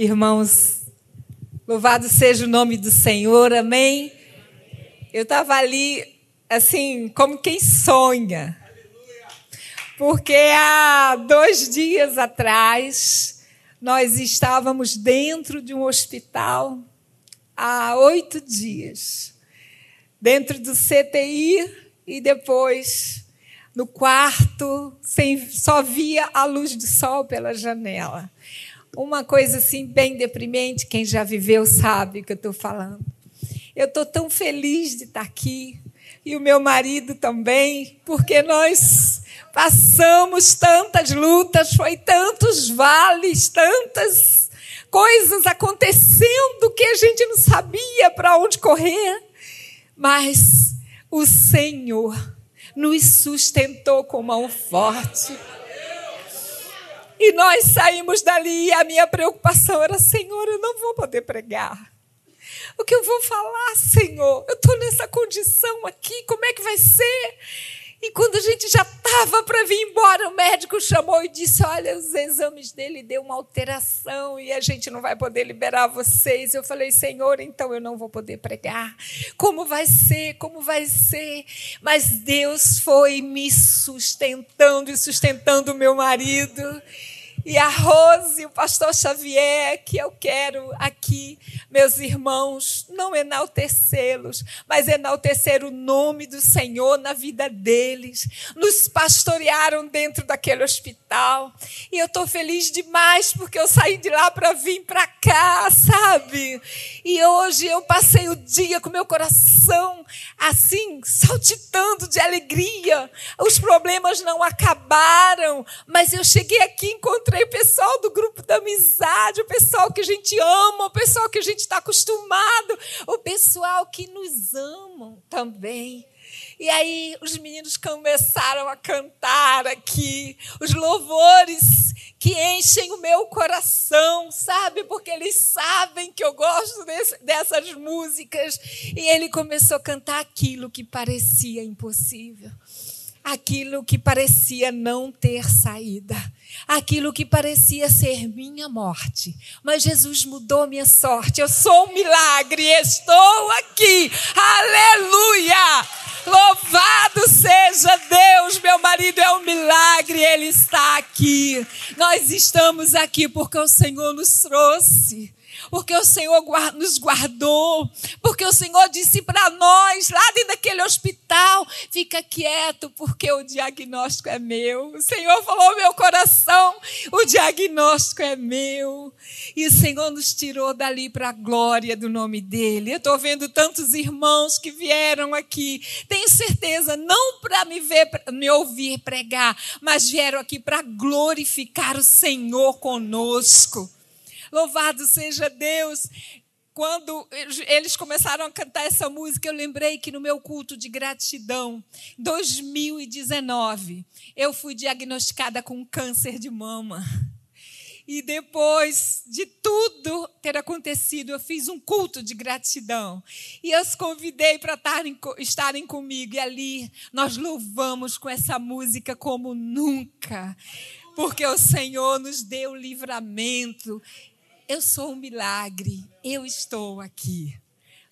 Irmãos, louvado seja o nome do Senhor, amém? Eu estava ali, assim, como quem sonha. Porque há dois dias atrás, nós estávamos dentro de um hospital há oito dias, dentro do CTI e depois no quarto, sem, só via a luz do sol pela janela uma coisa assim bem deprimente, quem já viveu sabe o que eu estou falando. Eu estou tão feliz de estar aqui, e o meu marido também, porque nós passamos tantas lutas, foi tantos vales, tantas coisas acontecendo que a gente não sabia para onde correr, mas o Senhor nos sustentou com mão forte. E nós saímos dali e a minha preocupação era: Senhor, eu não vou poder pregar. O que eu vou falar, Senhor? Eu estou nessa condição aqui, como é que vai ser? E quando a gente já estava para vir embora, o médico chamou e disse: Olha, os exames dele deu uma alteração e a gente não vai poder liberar vocês. Eu falei: Senhor, então eu não vou poder pregar. Como vai ser? Como vai ser? Mas Deus foi me sustentando e sustentando o meu marido e a Rose, o pastor Xavier, que eu quero aqui, meus irmãos, não enaltecê-los, mas enaltecer o nome do Senhor na vida deles. Nos pastorearam dentro daquele hospital. E eu estou feliz demais porque eu saí de lá para vir para cá, sabe? E hoje eu passei o dia com meu coração assim, saltitando de alegria. Os problemas não acabaram, mas eu cheguei aqui encontrei encontrei o pessoal do grupo da amizade, o pessoal que a gente ama, o pessoal que a gente está acostumado, o pessoal que nos amam também. E aí os meninos começaram a cantar aqui, os louvores que enchem o meu coração, sabe? Porque eles sabem que eu gosto desse, dessas músicas. E ele começou a cantar aquilo que parecia impossível aquilo que parecia não ter saída, aquilo que parecia ser minha morte. Mas Jesus mudou minha sorte. Eu sou um milagre, estou aqui. Aleluia! Louvado seja Deus, meu marido é um milagre, ele está aqui. Nós estamos aqui porque o Senhor nos trouxe porque o Senhor nos guardou, porque o Senhor disse para nós, lá dentro daquele hospital, fica quieto, porque o diagnóstico é meu. O Senhor falou meu coração, o diagnóstico é meu. E o Senhor nos tirou dali para a glória do nome dele. Eu estou vendo tantos irmãos que vieram aqui, tenho certeza, não para me ver, me ouvir pregar, mas vieram aqui para glorificar o Senhor conosco. Louvado seja Deus. Quando eles começaram a cantar essa música, eu lembrei que no meu culto de gratidão, 2019, eu fui diagnosticada com câncer de mama. E depois de tudo ter acontecido, eu fiz um culto de gratidão. E eu os convidei para estarem comigo. E ali nós louvamos com essa música como nunca. Porque o Senhor nos deu livramento. Eu sou um milagre, eu estou aqui.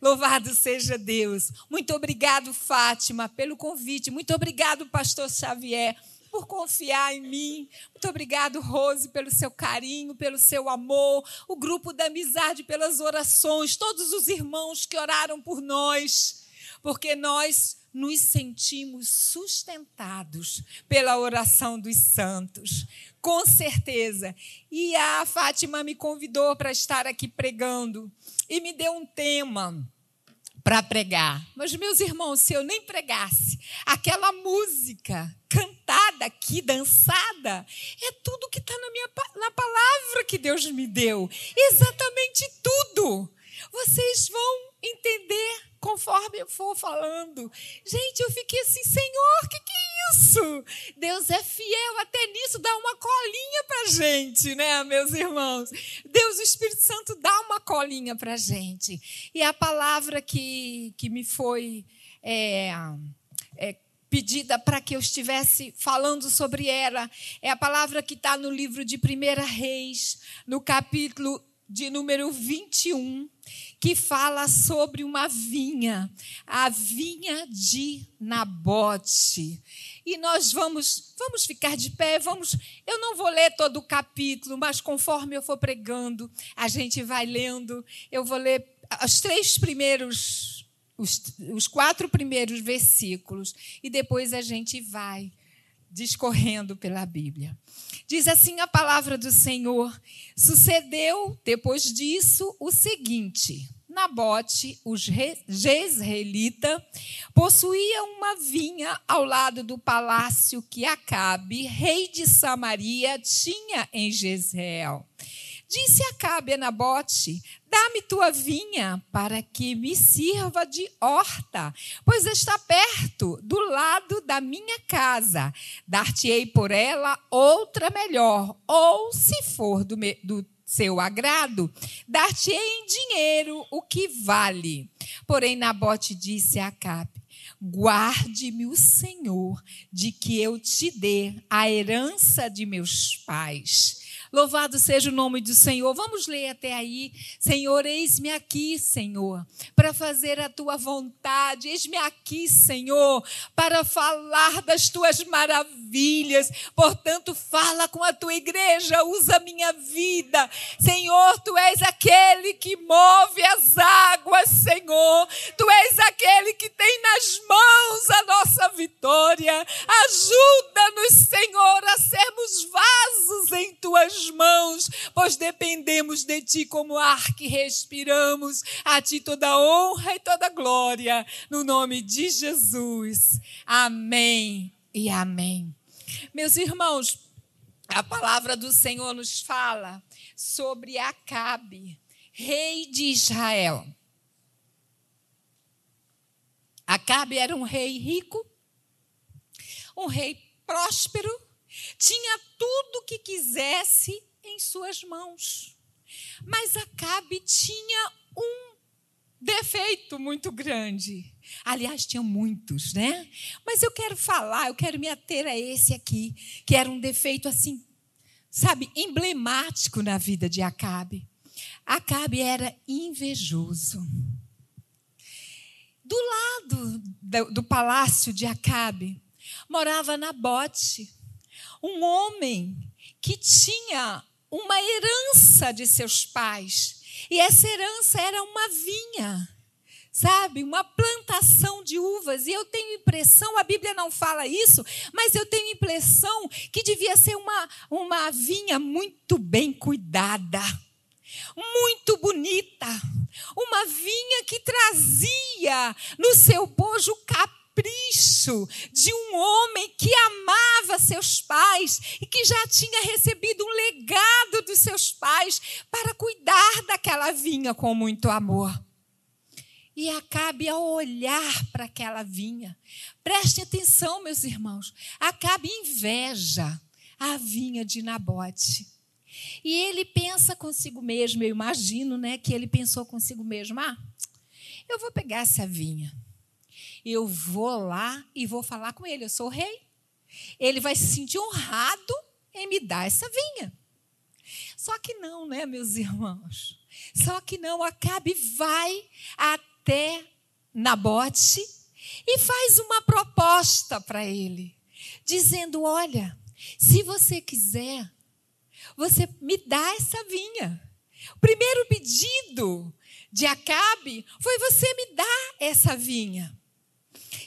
Louvado seja Deus. Muito obrigado, Fátima, pelo convite. Muito obrigado, Pastor Xavier, por confiar em mim. Muito obrigado, Rose, pelo seu carinho, pelo seu amor. O grupo da amizade, pelas orações. Todos os irmãos que oraram por nós. Porque nós nos sentimos sustentados pela oração dos santos com certeza. E a Fátima me convidou para estar aqui pregando e me deu um tema para pregar. Mas, meus irmãos, se eu nem pregasse aquela música cantada aqui, dançada, é tudo que está na, minha, na palavra que Deus me deu. Exatamente tudo. Vocês vão entender conforme eu for falando. Gente, eu fiquei assim, Senhor, o que, que é Deus é fiel até nisso, dá uma colinha para gente, né, meus irmãos? Deus, o Espírito Santo, dá uma colinha para gente. E a palavra que, que me foi é, é, pedida para que eu estivesse falando sobre ela é a palavra que está no livro de 1 Reis, no capítulo de número 21, que fala sobre uma vinha, a vinha de Nabote. E nós vamos, vamos ficar de pé, vamos. Eu não vou ler todo o capítulo, mas conforme eu for pregando, a gente vai lendo. Eu vou ler os três primeiros, os, os quatro primeiros versículos, e depois a gente vai discorrendo pela Bíblia. Diz assim a palavra do Senhor: Sucedeu depois disso o seguinte: Nabote, o jezreelita, possuía uma vinha ao lado do palácio que Acabe, rei de Samaria, tinha em Jezreel. Disse Acabe a Nabote: Dá-me tua vinha para que me sirva de horta, pois está perto, do lado da minha casa. Dar-te-ei por ela outra melhor, ou, se for do, do seu agrado, dar-te-ei em dinheiro o que vale. Porém, Nabote disse a Acabe: Guarde-me o Senhor de que eu te dê a herança de meus pais Louvado seja o nome do Senhor. Vamos ler até aí. Senhor, eis-me aqui, Senhor, para fazer a tua vontade. Eis-me aqui, Senhor, para falar das tuas maravilhas. Portanto, fala com a tua igreja, usa a minha vida. Senhor, tu és aquele que move as águas, Senhor. Tu és aquele que tem nas mãos a nossa vitória. Ajuda-nos, Senhor, a sermos vasos em tuas mãos, pois dependemos de Ti como ar que respiramos. A Ti toda honra e toda glória, no nome de Jesus. Amém e amém. Meus irmãos, a palavra do Senhor nos fala sobre Acabe, rei de Israel. Acabe era um rei rico, um rei próspero, tinha tudo o que quisesse em suas mãos. Mas Acabe tinha um defeito muito grande. Aliás, tinha muitos, né? Mas eu quero falar, eu quero me ater a esse aqui, que era um defeito assim, sabe, emblemático na vida de Acabe. Acabe era invejoso. Do lado do, palácio de Acabe morava Nabote, um homem que tinha uma herança de seus pais. E essa herança era uma vinha, sabe? Uma plantação de uvas. E eu tenho impressão, a Bíblia não fala isso, mas eu tenho impressão que devia ser uma, uma vinha muito bem cuidada, muito bonita. Uma vinha que trazia no seu bojo capim capricho de um homem que amava seus pais e que já tinha recebido um legado dos seus pais para cuidar daquela vinha com muito amor. E Acabe a olhar para aquela vinha. Preste atenção, meus irmãos. Acabe inveja a vinha de Nabote. E ele pensa consigo mesmo, eu imagino, né, que ele pensou consigo mesmo: "Ah, eu vou pegar essa vinha eu vou lá e vou falar com ele. Eu sou rei. Ele vai se sentir honrado em me dar essa vinha. Só que não, né, meus irmãos? Só que não. Acabe vai até Nabote e faz uma proposta para ele, dizendo: Olha, se você quiser, você me dá essa vinha. O primeiro pedido de Acabe foi: Você me dá essa vinha.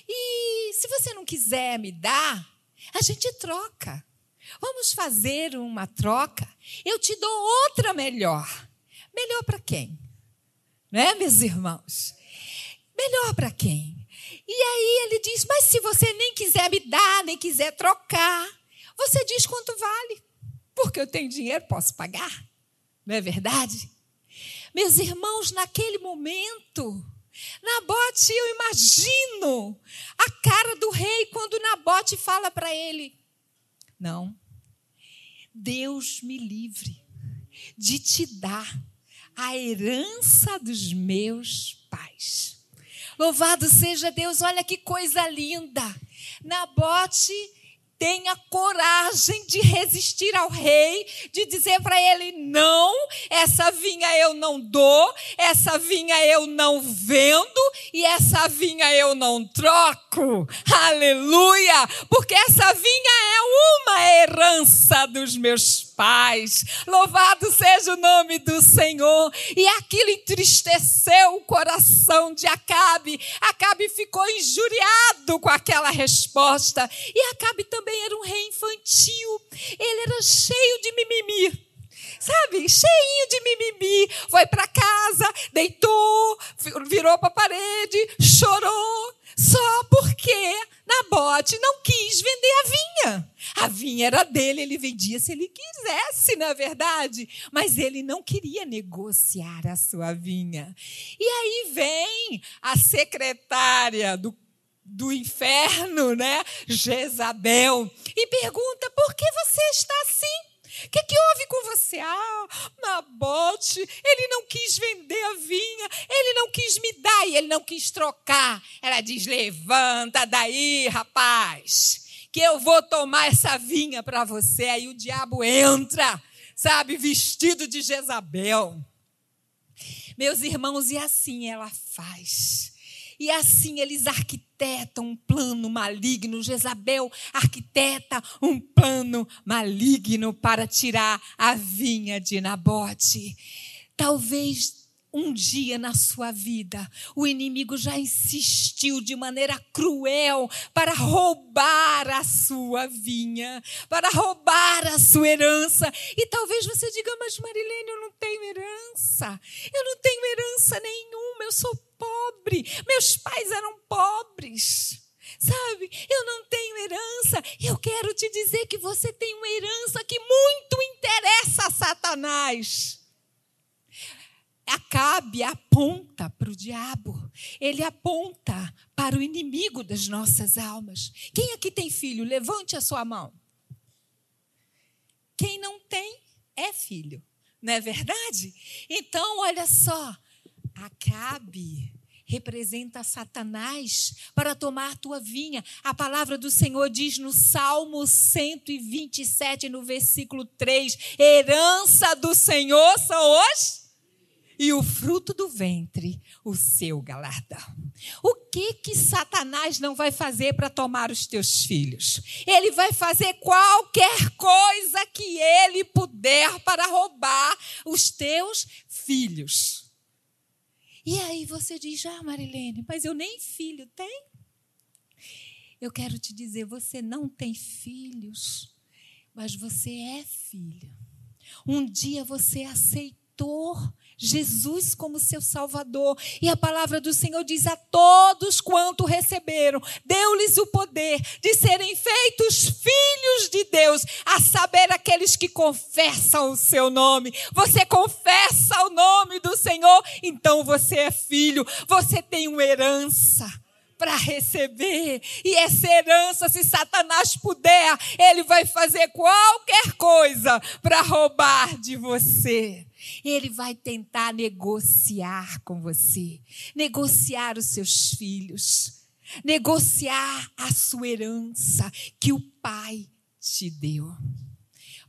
E se você não quiser me dar, a gente troca. Vamos fazer uma troca. Eu te dou outra melhor. Melhor para quem? Né, meus irmãos? Melhor para quem? E aí ele diz: Mas se você nem quiser me dar, nem quiser trocar, você diz quanto vale. Porque eu tenho dinheiro, posso pagar. Não é verdade? Meus irmãos, naquele momento, Nabote, eu imagino a cara do rei quando Nabote fala para ele: Não, Deus me livre de te dar a herança dos meus pais. Louvado seja Deus, olha que coisa linda. Nabote tenha coragem de resistir ao rei, de dizer para ele: não, essa vinha eu não dou, essa vinha eu não vendo e essa vinha eu não troco. Aleluia! Porque essa vinha é uma herança dos meus pais. Louvado seja o nome do Senhor. E aquilo entristeceu o coração de Acabe. Acabe ficou injuriado com aquela resposta. E Acabe também era um rei infantil. Ele era cheio de mimimi sabe, cheinho de mimimi. Foi para casa, deitou, virou para a parede, chorou, só porque Nabote não quis vender a vinha. A vinha era dele, ele vendia se ele quisesse, na verdade. Mas ele não queria negociar a sua vinha. E aí vem a secretária do do inferno, né? Jezabel, e pergunta: por que você está assim? O que, que houve com você? Ah, Nabote, ele não quis vender a vinha, ele não quis me dar e ele não quis trocar. Ela diz: levanta daí, rapaz, que eu vou tomar essa vinha para você. Aí o diabo entra, sabe, vestido de Jezabel. Meus irmãos, e assim ela faz. E assim eles arquitetam um plano maligno. Jezabel arquiteta um plano maligno para tirar a vinha de Nabote. Talvez um dia na sua vida, o inimigo já insistiu de maneira cruel para roubar a sua vinha, para roubar a sua herança. E talvez você diga, mas Marilene, eu não tenho herança. Eu não tenho herança nenhuma, eu sou pobre. Meus pais eram pobres. Sabe, eu não tenho herança. Eu quero te dizer que você tem uma herança que muito interessa a Satanás. Acabe aponta para o diabo, ele aponta para o inimigo das nossas almas. Quem aqui tem filho? Levante a sua mão. Quem não tem é filho, não é verdade? Então, olha só, Acabe representa Satanás para tomar tua vinha. A palavra do Senhor diz no Salmo 127, no versículo 3: herança do Senhor são os e o fruto do ventre, o seu galardão. O que que Satanás não vai fazer para tomar os teus filhos? Ele vai fazer qualquer coisa que ele puder para roubar os teus filhos. E aí você diz: "Ah, Marilene, mas eu nem filho tenho". Eu quero te dizer, você não tem filhos, mas você é filho. Um dia você aceitou Jesus como seu Salvador. E a palavra do Senhor diz a todos quanto receberam, deu-lhes o poder de serem feitos filhos de Deus, a saber aqueles que confessam o seu nome. Você confessa o nome do Senhor, então você é filho, você tem uma herança para receber. E essa herança, se Satanás puder, ele vai fazer qualquer coisa para roubar de você. Ele vai tentar negociar com você, negociar os seus filhos, negociar a sua herança que o Pai te deu.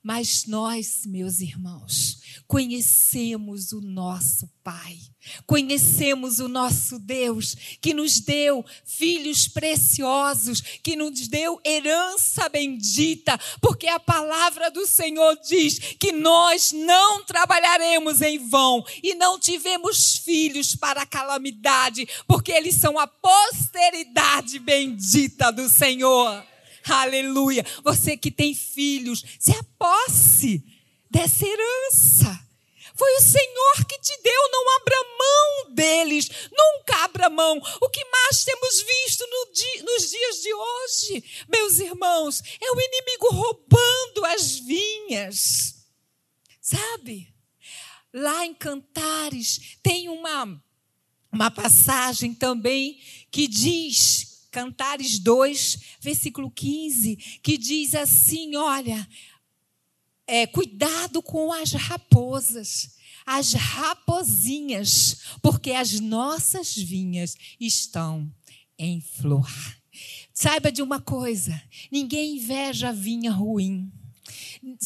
Mas nós, meus irmãos, conhecemos o nosso Pai, conhecemos o nosso Deus, que nos deu filhos preciosos, que nos deu herança bendita, porque a palavra do Senhor diz que nós não trabalharemos em vão e não tivemos filhos para a calamidade, porque eles são a posteridade bendita do Senhor. Aleluia. Você que tem filhos, se aposse dessa herança. Foi o Senhor que te deu, não abra mão deles, nunca abra mão. O que mais temos visto no dia, nos dias de hoje, meus irmãos, é o inimigo roubando as vinhas. Sabe? Lá em Cantares tem uma, uma passagem também que diz Cantares 2, versículo 15, que diz assim: olha, é, cuidado com as raposas, as raposinhas, porque as nossas vinhas estão em flor. Saiba de uma coisa: ninguém inveja vinha ruim.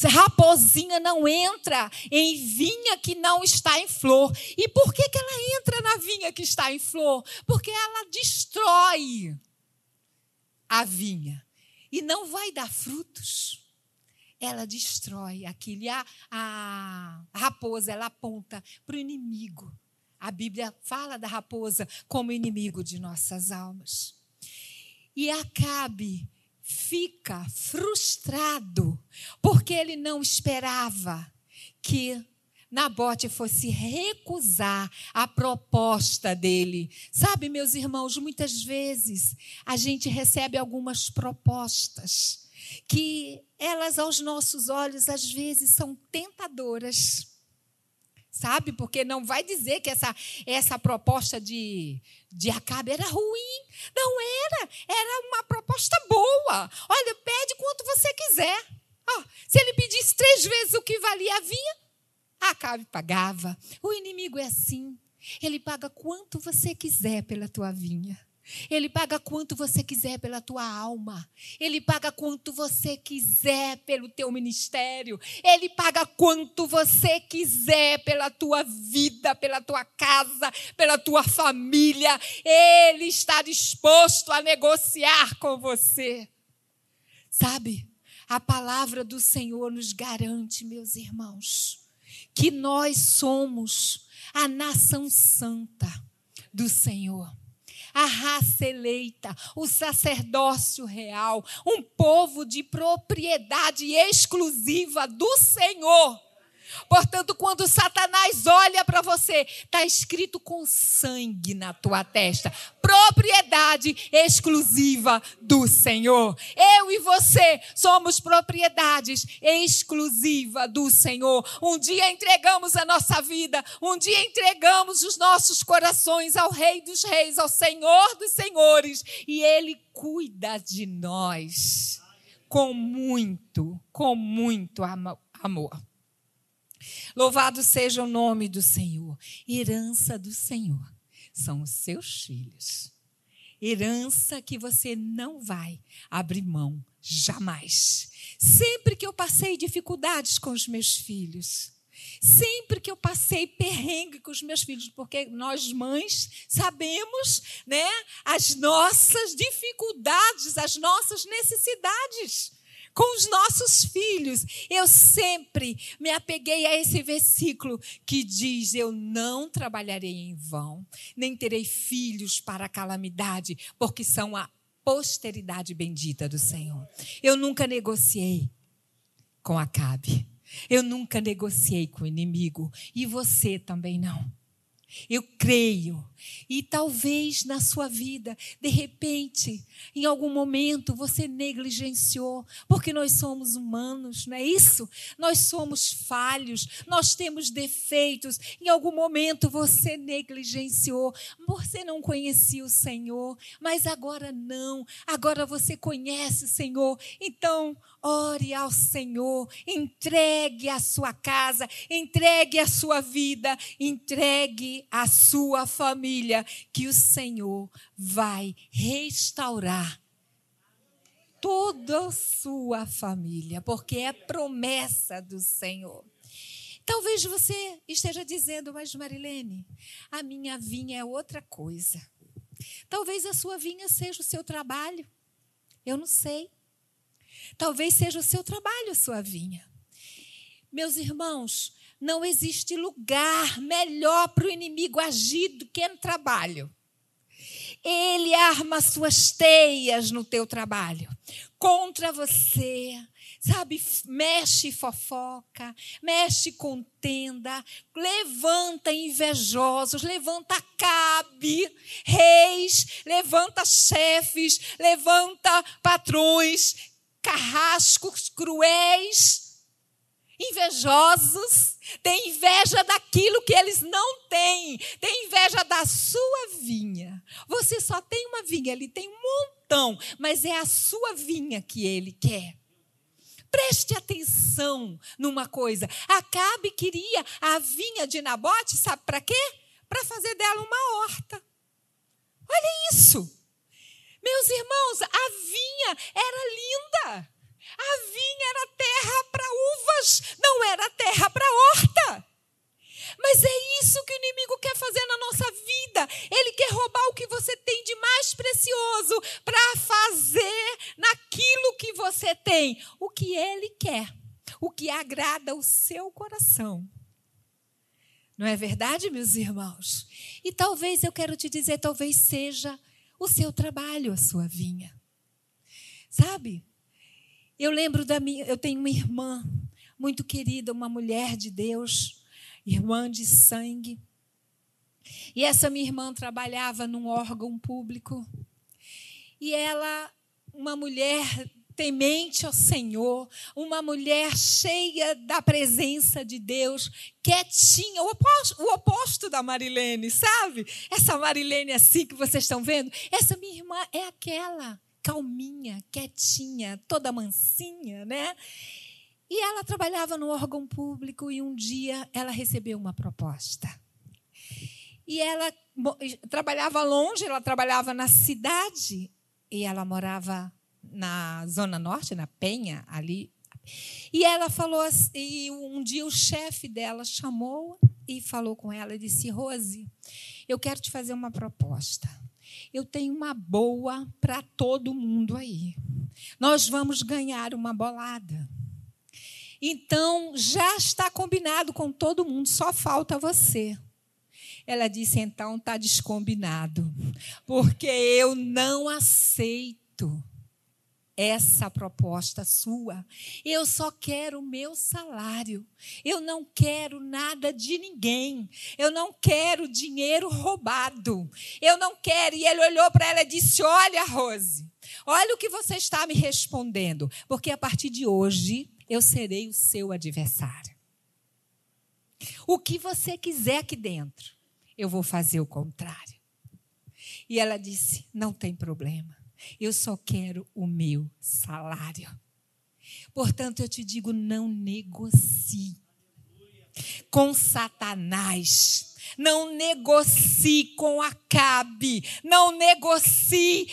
Raposinha não entra em vinha que não está em flor. E por que, que ela entra na vinha que está em flor? Porque ela destrói a vinha e não vai dar frutos. Ela destrói aquilo. E a, a raposa, ela aponta para o inimigo. A Bíblia fala da raposa como inimigo de nossas almas. E Acabe fica frustrado porque ele não esperava que Nabote fosse recusar a proposta dele. Sabe, meus irmãos, muitas vezes a gente recebe algumas propostas que elas aos nossos olhos às vezes são tentadoras sabe? Porque não vai dizer que essa, essa proposta de, de Acabe era ruim. Não era. Era uma proposta boa. Olha, pede quanto você quiser. Oh, se ele pedisse três vezes o que valia a vinha, Acabe pagava. O inimigo é assim. Ele paga quanto você quiser pela tua vinha. Ele paga quanto você quiser pela tua alma. Ele paga quanto você quiser pelo teu ministério. Ele paga quanto você quiser pela tua vida, pela tua casa, pela tua família. Ele está disposto a negociar com você. Sabe? A palavra do Senhor nos garante, meus irmãos, que nós somos a nação santa do Senhor a raça eleita, o sacerdócio real, um povo de propriedade exclusiva do Senhor. Portanto, quando Satanás olha para você, está escrito com sangue na tua testa. Propriedade exclusiva do Senhor. Eu e você somos propriedades exclusiva do Senhor. Um dia entregamos a nossa vida, um dia entregamos os nossos corações ao Rei dos Reis, ao Senhor dos Senhores, e Ele cuida de nós com muito, com muito amor. Louvado seja o nome do Senhor. Herança do Senhor são os seus filhos. Herança que você não vai abrir mão jamais. Sempre que eu passei dificuldades com os meus filhos, sempre que eu passei perrengue com os meus filhos, porque nós mães sabemos, né, as nossas dificuldades, as nossas necessidades com os nossos filhos. Eu sempre me apeguei a esse versículo que diz: Eu não trabalharei em vão, nem terei filhos para calamidade, porque são a posteridade bendita do Senhor. Eu nunca negociei com Acabe. Eu nunca negociei com o inimigo. E você também não. Eu creio. E talvez na sua vida, de repente, em algum momento você negligenciou, porque nós somos humanos, não é isso? Nós somos falhos, nós temos defeitos. Em algum momento você negligenciou, você não conhecia o Senhor, mas agora não. Agora você conhece o Senhor. Então, ore ao Senhor, entregue a sua casa, entregue a sua vida, entregue a sua família, que o Senhor vai restaurar toda a sua família, porque é promessa do Senhor. Talvez você esteja dizendo, mas Marilene, a minha vinha é outra coisa. Talvez a sua vinha seja o seu trabalho. Eu não sei. Talvez seja o seu trabalho a sua vinha. Meus irmãos, não existe lugar melhor para o inimigo agir do que no trabalho. Ele arma suas teias no teu trabalho contra você. Sabe, mexe fofoca, mexe contenda, levanta invejosos, levanta cabe, reis, levanta chefes, levanta patrões, carrascos cruéis, invejosos, tem inveja daquilo que eles não têm, tem inveja da sua vinha. Você só tem uma vinha, ele tem um montão, mas é a sua vinha que ele quer. Preste atenção numa coisa. Acabe queria a vinha de Nabote, sabe para quê? Para fazer dela uma horta. Olha isso. Meus irmãos, a vinha era linda. A vinha era terra para uvas, não era terra para horta. Mas é isso que o inimigo quer fazer na nossa vida. Ele quer roubar o que você tem de mais precioso para fazer naquilo que você tem o que ele quer, o que agrada o seu coração. Não é verdade, meus irmãos? E talvez eu quero te dizer, talvez seja o seu trabalho, a sua vinha. Sabe? Eu lembro da minha, eu tenho uma irmã muito querida, uma mulher de Deus, irmã de sangue. E essa minha irmã trabalhava num órgão público. E ela, uma mulher temente ao Senhor, uma mulher cheia da presença de Deus, quietinha, o oposto, o oposto da Marilene, sabe? Essa Marilene assim que vocês estão vendo, essa minha irmã é aquela calminha, quietinha, toda mansinha, né? E ela trabalhava no órgão público e um dia ela recebeu uma proposta. E ela trabalhava longe, ela trabalhava na cidade e ela morava na Zona Norte, na Penha, ali. E ela falou e um dia o chefe dela chamou e falou com ela e disse: Rose, eu quero te fazer uma proposta. Eu tenho uma boa para todo mundo aí. Nós vamos ganhar uma bolada. Então, já está combinado com todo mundo, só falta você. Ela disse: então está descombinado, porque eu não aceito essa proposta sua. Eu só quero o meu salário. Eu não quero nada de ninguém. Eu não quero dinheiro roubado. Eu não quero. E ele olhou para ela e disse: Olha, Rose, olha o que você está me respondendo, porque a partir de hoje eu serei o seu adversário. O que você quiser aqui dentro, eu vou fazer o contrário. E ela disse: Não tem problema. Eu só quero o meu salário. Portanto, eu te digo: não negocie com Satanás. Não negocie com Acabe. Não negocie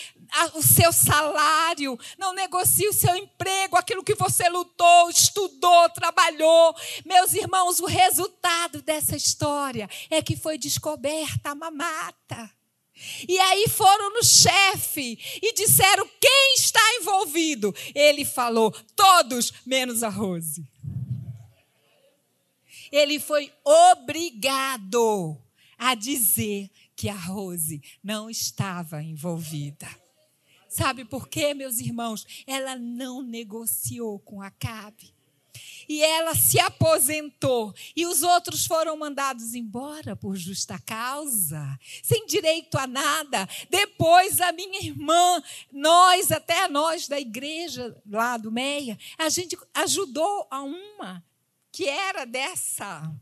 o seu salário, não negocie o seu emprego, aquilo que você lutou, estudou, trabalhou. Meus irmãos, o resultado dessa história é que foi descoberta a mamata. E aí foram no chefe e disseram quem está envolvido. Ele falou: todos menos a Rose. Ele foi obrigado a dizer que a Rose não estava envolvida. Sabe por quê, meus irmãos? Ela não negociou com Acabe e ela se aposentou. E os outros foram mandados embora por justa causa, sem direito a nada. Depois a minha irmã, nós, até nós da igreja lá do Meia, a gente ajudou a uma que era dessa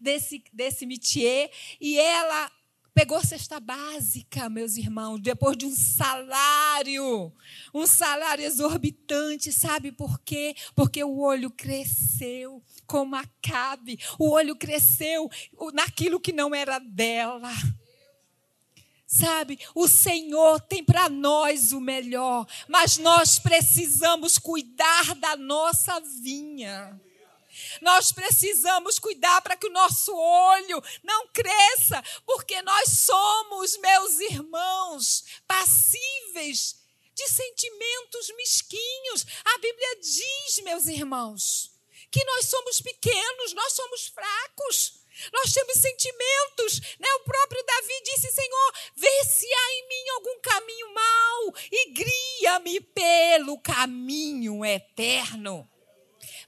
desse desse métier e ela Pegou cesta básica, meus irmãos, depois de um salário, um salário exorbitante, sabe por quê? Porque o olho cresceu como Acabe, o olho cresceu naquilo que não era dela. Sabe, o Senhor tem para nós o melhor, mas nós precisamos cuidar da nossa vinha. Nós precisamos cuidar para que o nosso olho não cresça, porque nós somos, meus irmãos, passíveis de sentimentos mesquinhos. A Bíblia diz, meus irmãos, que nós somos pequenos, nós somos fracos. Nós temos sentimentos, né? O próprio Davi disse: Senhor, vê se há em mim algum caminho mau e guia-me pelo caminho eterno.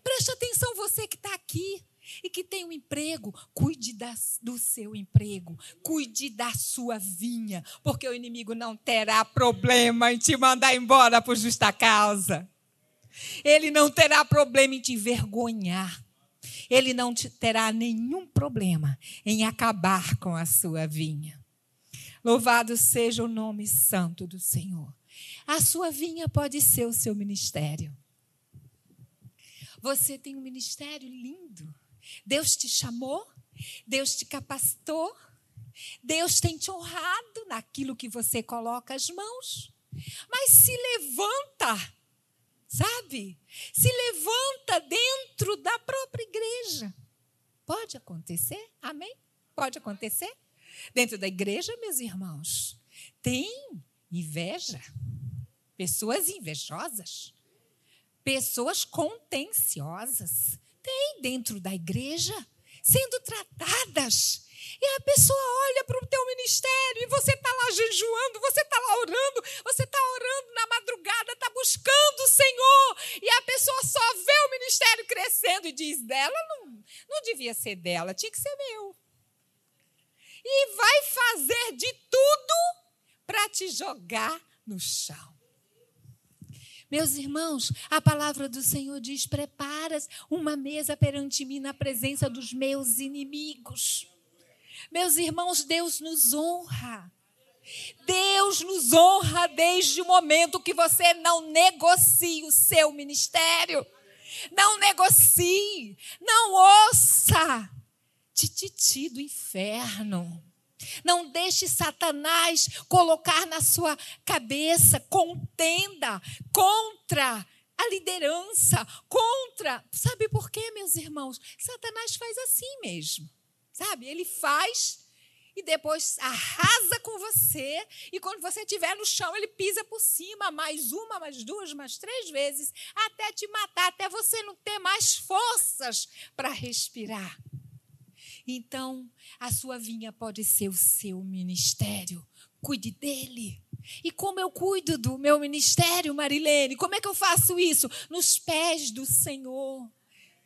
Preste atenção, você que está aqui e que tem um emprego, cuide das, do seu emprego, cuide da sua vinha, porque o inimigo não terá problema em te mandar embora por justa causa. Ele não terá problema em te envergonhar. Ele não terá nenhum problema em acabar com a sua vinha. Louvado seja o nome santo do Senhor. A sua vinha pode ser o seu ministério. Você tem um ministério lindo. Deus te chamou, Deus te capacitou, Deus tem te honrado naquilo que você coloca as mãos. mas se levanta, sabe? Se levanta dentro da própria igreja. Pode acontecer? Amém? Pode acontecer? Dentro da igreja, meus irmãos, tem inveja, pessoas invejosas, pessoas contenciosas. Tem dentro da igreja sendo tratadas. E a pessoa olha para o teu ministério e você está lá jejuando, você está lá orando, você está orando na madrugada, está buscando o Senhor. E a pessoa só vê o ministério crescendo e diz: dela não, não devia ser dela, tinha que ser meu. E vai fazer de tudo para te jogar no chão. Meus irmãos, a palavra do Senhor diz: preparas uma mesa perante mim na presença dos meus inimigos. Meus irmãos, Deus nos honra. Deus nos honra desde o momento que você não negocie o seu ministério. Não negocie, não ouça tititi do inferno. Não deixe Satanás colocar na sua cabeça contenda contra a liderança, contra. Sabe por quê, meus irmãos? Satanás faz assim mesmo. Sabe? Ele faz e depois arrasa com você, e quando você estiver no chão, ele pisa por cima, mais uma, mais duas, mais três vezes, até te matar, até você não ter mais forças para respirar. Então, a sua vinha pode ser o seu ministério. Cuide dele. E como eu cuido do meu ministério, Marilene? Como é que eu faço isso? Nos pés do Senhor.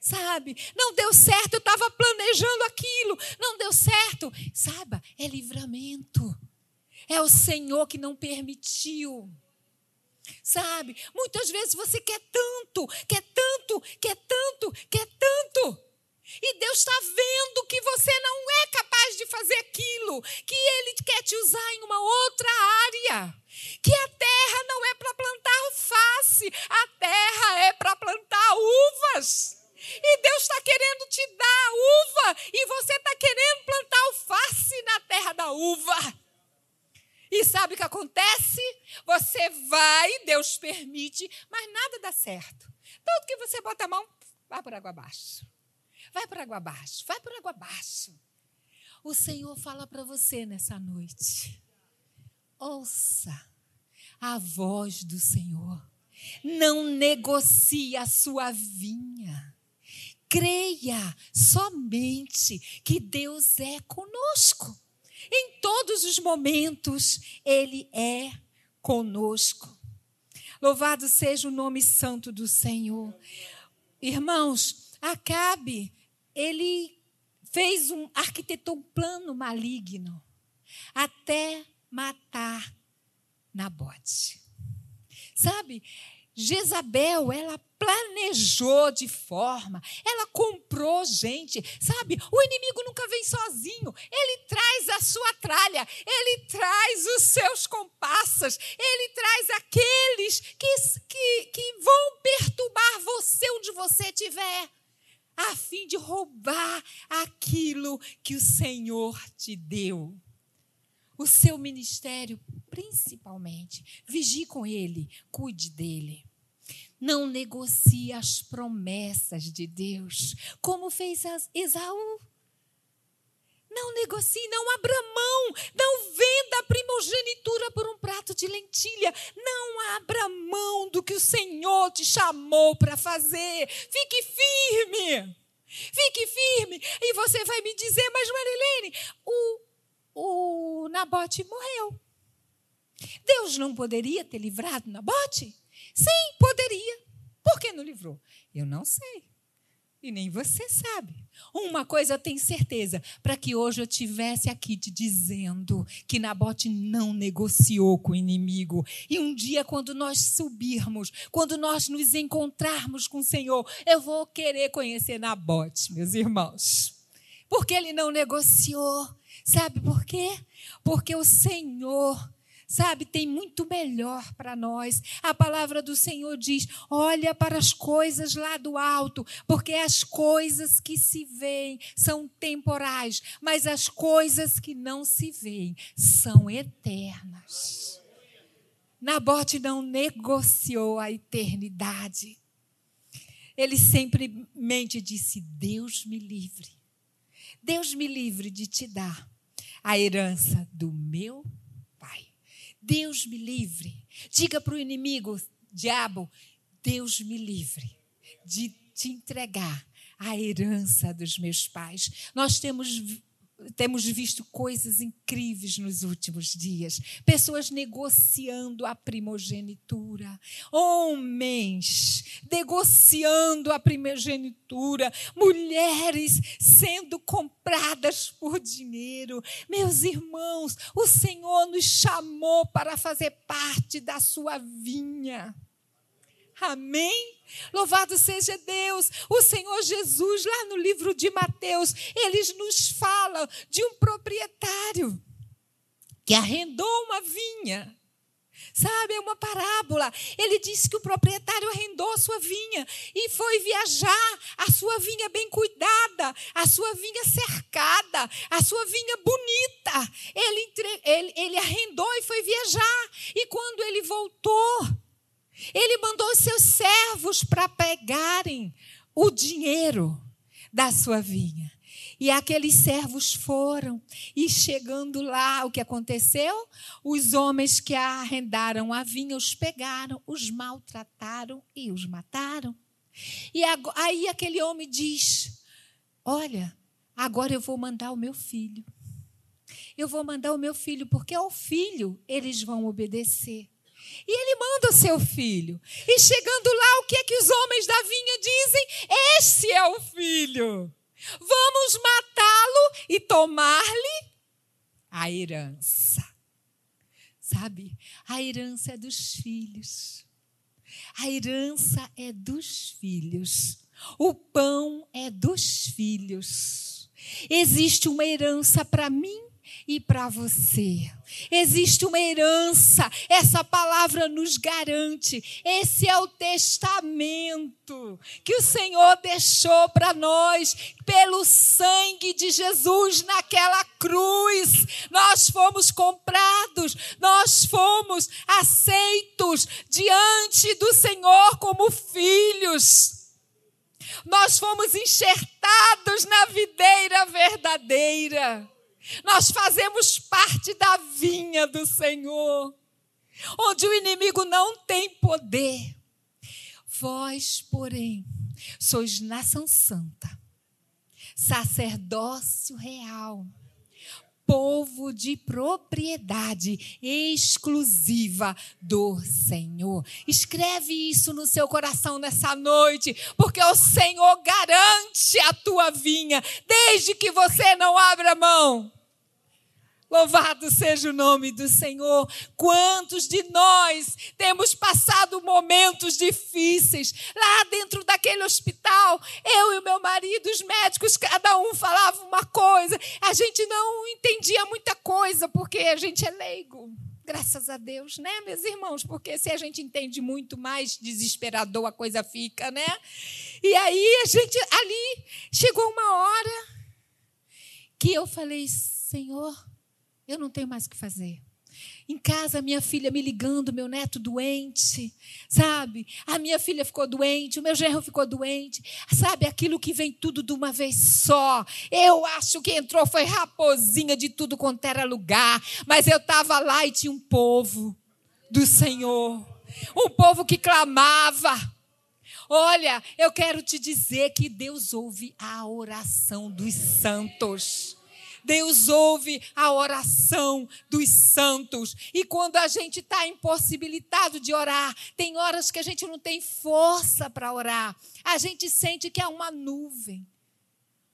Sabe? Não deu certo, eu estava planejando aquilo. Não deu certo. Saiba, é livramento. É o Senhor que não permitiu. Sabe? Muitas vezes você quer tanto, quer tanto, quer tanto, quer tanto. E Deus está vendo que você não é capaz de fazer aquilo, que Ele quer te usar em uma outra área. Que a terra não é para plantar alface, a terra é para plantar uvas. E Deus está querendo te dar uva, e você está querendo plantar alface na terra da uva. E sabe o que acontece? Você vai, Deus permite, mas nada dá certo. Tanto que você bota a mão, vai por água abaixo. Vai por água abaixo, vai por água abaixo. O Senhor fala para você nessa noite. Ouça a voz do Senhor. Não negocie a sua vinha. Creia somente que Deus é conosco. Em todos os momentos, Ele é conosco. Louvado seja o nome santo do Senhor. Irmãos, Acabe ele fez um, arquitetou um plano maligno até matar Nabote. Sabe, Jezabel, ela planejou de forma, ela comprou gente, sabe? O inimigo nunca vem sozinho, ele traz a sua tralha, ele traz os seus compassas, ele traz aqueles que, que, que vão perturbar você onde você estiver a fim de roubar aquilo que o Senhor te deu. O seu ministério, principalmente. Vigie com ele, cuide dele. Não negocie as promessas de Deus, como fez Esaú. Não negocie, não abra mão, não venda a primogenitura por um prato de lentilha. Não abra mão do que o Senhor te chamou para fazer. Fique firme. Fique firme. E você vai me dizer, mas Marilene, o, o Nabote morreu. Deus não poderia ter livrado Nabote? Sim, poderia. Por que não livrou? Eu não sei. E nem você sabe. Uma coisa eu tenho certeza: para que hoje eu tivesse aqui te dizendo que Nabote não negociou com o inimigo. E um dia, quando nós subirmos, quando nós nos encontrarmos com o Senhor, eu vou querer conhecer Nabote, meus irmãos. Porque ele não negociou. Sabe por quê? Porque o Senhor Sabe, tem muito melhor para nós. A palavra do Senhor diz: olha para as coisas lá do alto, porque as coisas que se veem são temporais, mas as coisas que não se veem são eternas. Nabote não negociou a eternidade. Ele simplesmente disse: Deus me livre. Deus me livre de te dar a herança do meu. Deus me livre. Diga para o inimigo, diabo, Deus me livre de te entregar a herança dos meus pais. Nós temos temos visto coisas incríveis nos últimos dias. Pessoas negociando a primogenitura. Homens negociando a primogenitura. Mulheres sendo compradas por dinheiro. Meus irmãos, o Senhor nos chamou para fazer parte da sua vinha. Amém? Louvado seja Deus. O Senhor Jesus, lá no livro de Mateus, eles nos fala de um proprietário que arrendou uma vinha. Sabe, é uma parábola. Ele disse que o proprietário arrendou a sua vinha e foi viajar, a sua vinha bem cuidada, a sua vinha cercada, a sua vinha bonita. Ele, entre... ele, ele arrendou e foi viajar. E quando ele voltou, ele mandou seus servos para pegarem o dinheiro da sua vinha. E aqueles servos foram, e chegando lá, o que aconteceu? Os homens que arrendaram a vinha os pegaram, os maltrataram e os mataram. E aí aquele homem diz: Olha, agora eu vou mandar o meu filho. Eu vou mandar o meu filho, porque ao filho eles vão obedecer. E ele manda o seu filho. E chegando lá, o que é que os homens da vinha dizem? Esse é o filho. Vamos matá-lo e tomar-lhe a herança. Sabe? A herança é dos filhos. A herança é dos filhos. O pão é dos filhos. Existe uma herança para mim e para você. Existe uma herança, essa palavra nos garante. Esse é o testamento que o Senhor deixou para nós pelo sangue de Jesus naquela cruz. Nós fomos comprados, nós fomos aceitos diante do Senhor como filhos. Nós fomos enxertados na videira verdadeira. Nós fazemos parte da vinha do Senhor, onde o inimigo não tem poder. Vós, porém, sois nação santa, sacerdócio real, povo de propriedade exclusiva do Senhor. Escreve isso no seu coração nessa noite, porque o Senhor garante a tua vinha, desde que você não abra mão. Louvado seja o nome do Senhor. Quantos de nós temos passado momentos difíceis lá dentro daquele hospital? Eu e meu marido, os médicos, cada um falava uma coisa. A gente não entendia muita coisa porque a gente é leigo. Graças a Deus, né, meus irmãos? Porque se a gente entende muito mais desesperador a coisa fica, né? E aí a gente ali chegou uma hora que eu falei, Senhor, eu não tenho mais o que fazer. Em casa, minha filha me ligando, meu neto doente, sabe? A minha filha ficou doente, o meu genro ficou doente, sabe? Aquilo que vem tudo de uma vez só. Eu acho que entrou foi raposinha de tudo quanto era lugar, mas eu estava lá e tinha um povo do Senhor, um povo que clamava. Olha, eu quero te dizer que Deus ouve a oração dos santos. Deus ouve a oração dos santos. E quando a gente está impossibilitado de orar, tem horas que a gente não tem força para orar. A gente sente que é uma nuvem.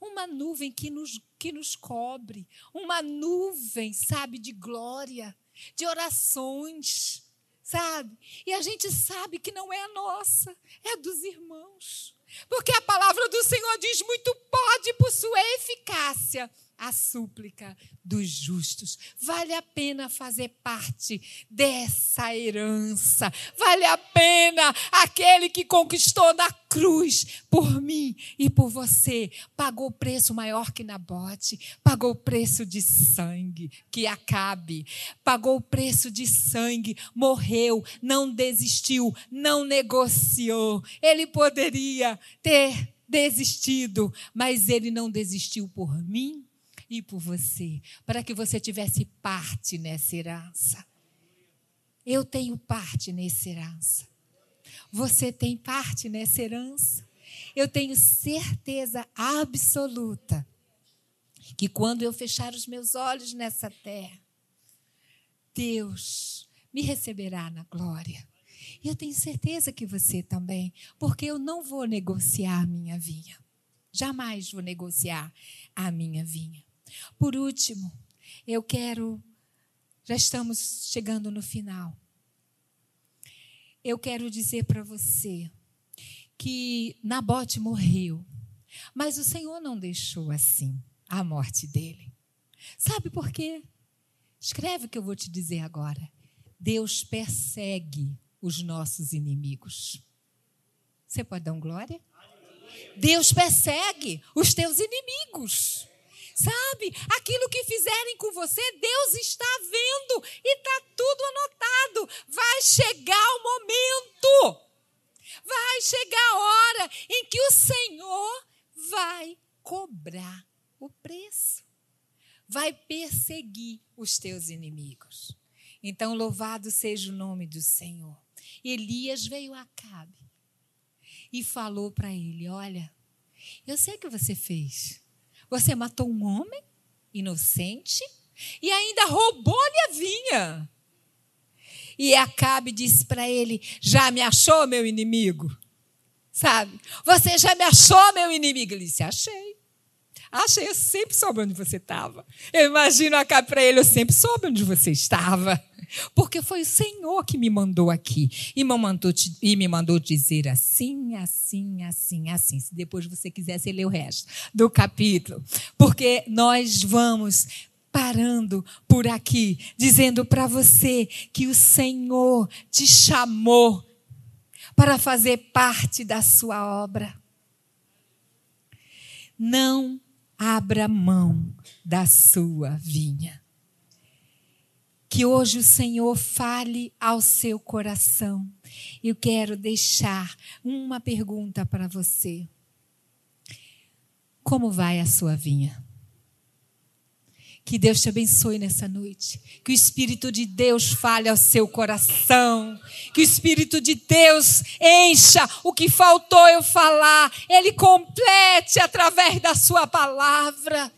Uma nuvem que nos, que nos cobre. Uma nuvem, sabe, de glória, de orações sabe? E a gente sabe que não é a nossa, é a dos irmãos. Porque a palavra do Senhor diz: muito pode por sua eficácia a súplica dos justos. Vale a pena fazer parte dessa herança. Vale a pena aquele que conquistou na cruz por mim e por você. Pagou preço maior que Nabote. Pagou preço de sangue que acabe. Pagou preço de sangue. Morreu. Não desistiu. Não negociou. Ele poderia ter desistido, mas ele não desistiu por mim e por você, para que você tivesse parte nessa herança. Eu tenho parte nessa herança. Você tem parte nessa herança. Eu tenho certeza absoluta que quando eu fechar os meus olhos nessa terra, Deus me receberá na glória. E eu tenho certeza que você também, porque eu não vou negociar a minha vinha. Jamais vou negociar a minha vinha. Por último, eu quero, já estamos chegando no final. Eu quero dizer para você que Nabote morreu, mas o Senhor não deixou assim a morte dele. Sabe por quê? Escreve o que eu vou te dizer agora. Deus persegue os nossos inimigos. Você pode dar um glória? Deus persegue os teus inimigos. Sabe? Aquilo que fizerem com você, Deus está vendo e está tudo anotado. Vai chegar o momento. Vai chegar a hora em que o Senhor vai cobrar o preço. Vai perseguir os teus inimigos. Então, louvado seja o nome do Senhor. Elias veio a Acabe e falou para ele: Olha, eu sei o que você fez. Você matou um homem inocente e ainda roubou-lhe a vinha. E Acabe disse para ele: Já me achou, meu inimigo? Sabe? Você já me achou, meu inimigo? Ele disse: Achei. Achei, eu sempre soube onde você estava. Eu imagino Acabe para ele: Eu sempre soube onde você estava. Porque foi o Senhor que me mandou aqui e me mandou, e me mandou dizer assim, assim, assim, assim. Se depois você quiser, você lê o resto do capítulo. Porque nós vamos parando por aqui, dizendo para você que o Senhor te chamou para fazer parte da sua obra. Não abra mão da sua vinha. Que hoje o Senhor fale ao seu coração. Eu quero deixar uma pergunta para você. Como vai a sua vinha? Que Deus te abençoe nessa noite. Que o Espírito de Deus fale ao seu coração. Que o Espírito de Deus encha o que faltou eu falar. Ele complete através da sua palavra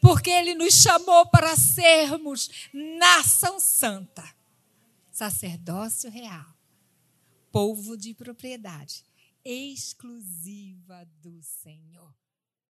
porque Ele nos chamou para sermos nação santa, sacerdócio real, povo de propriedade exclusiva do Senhor.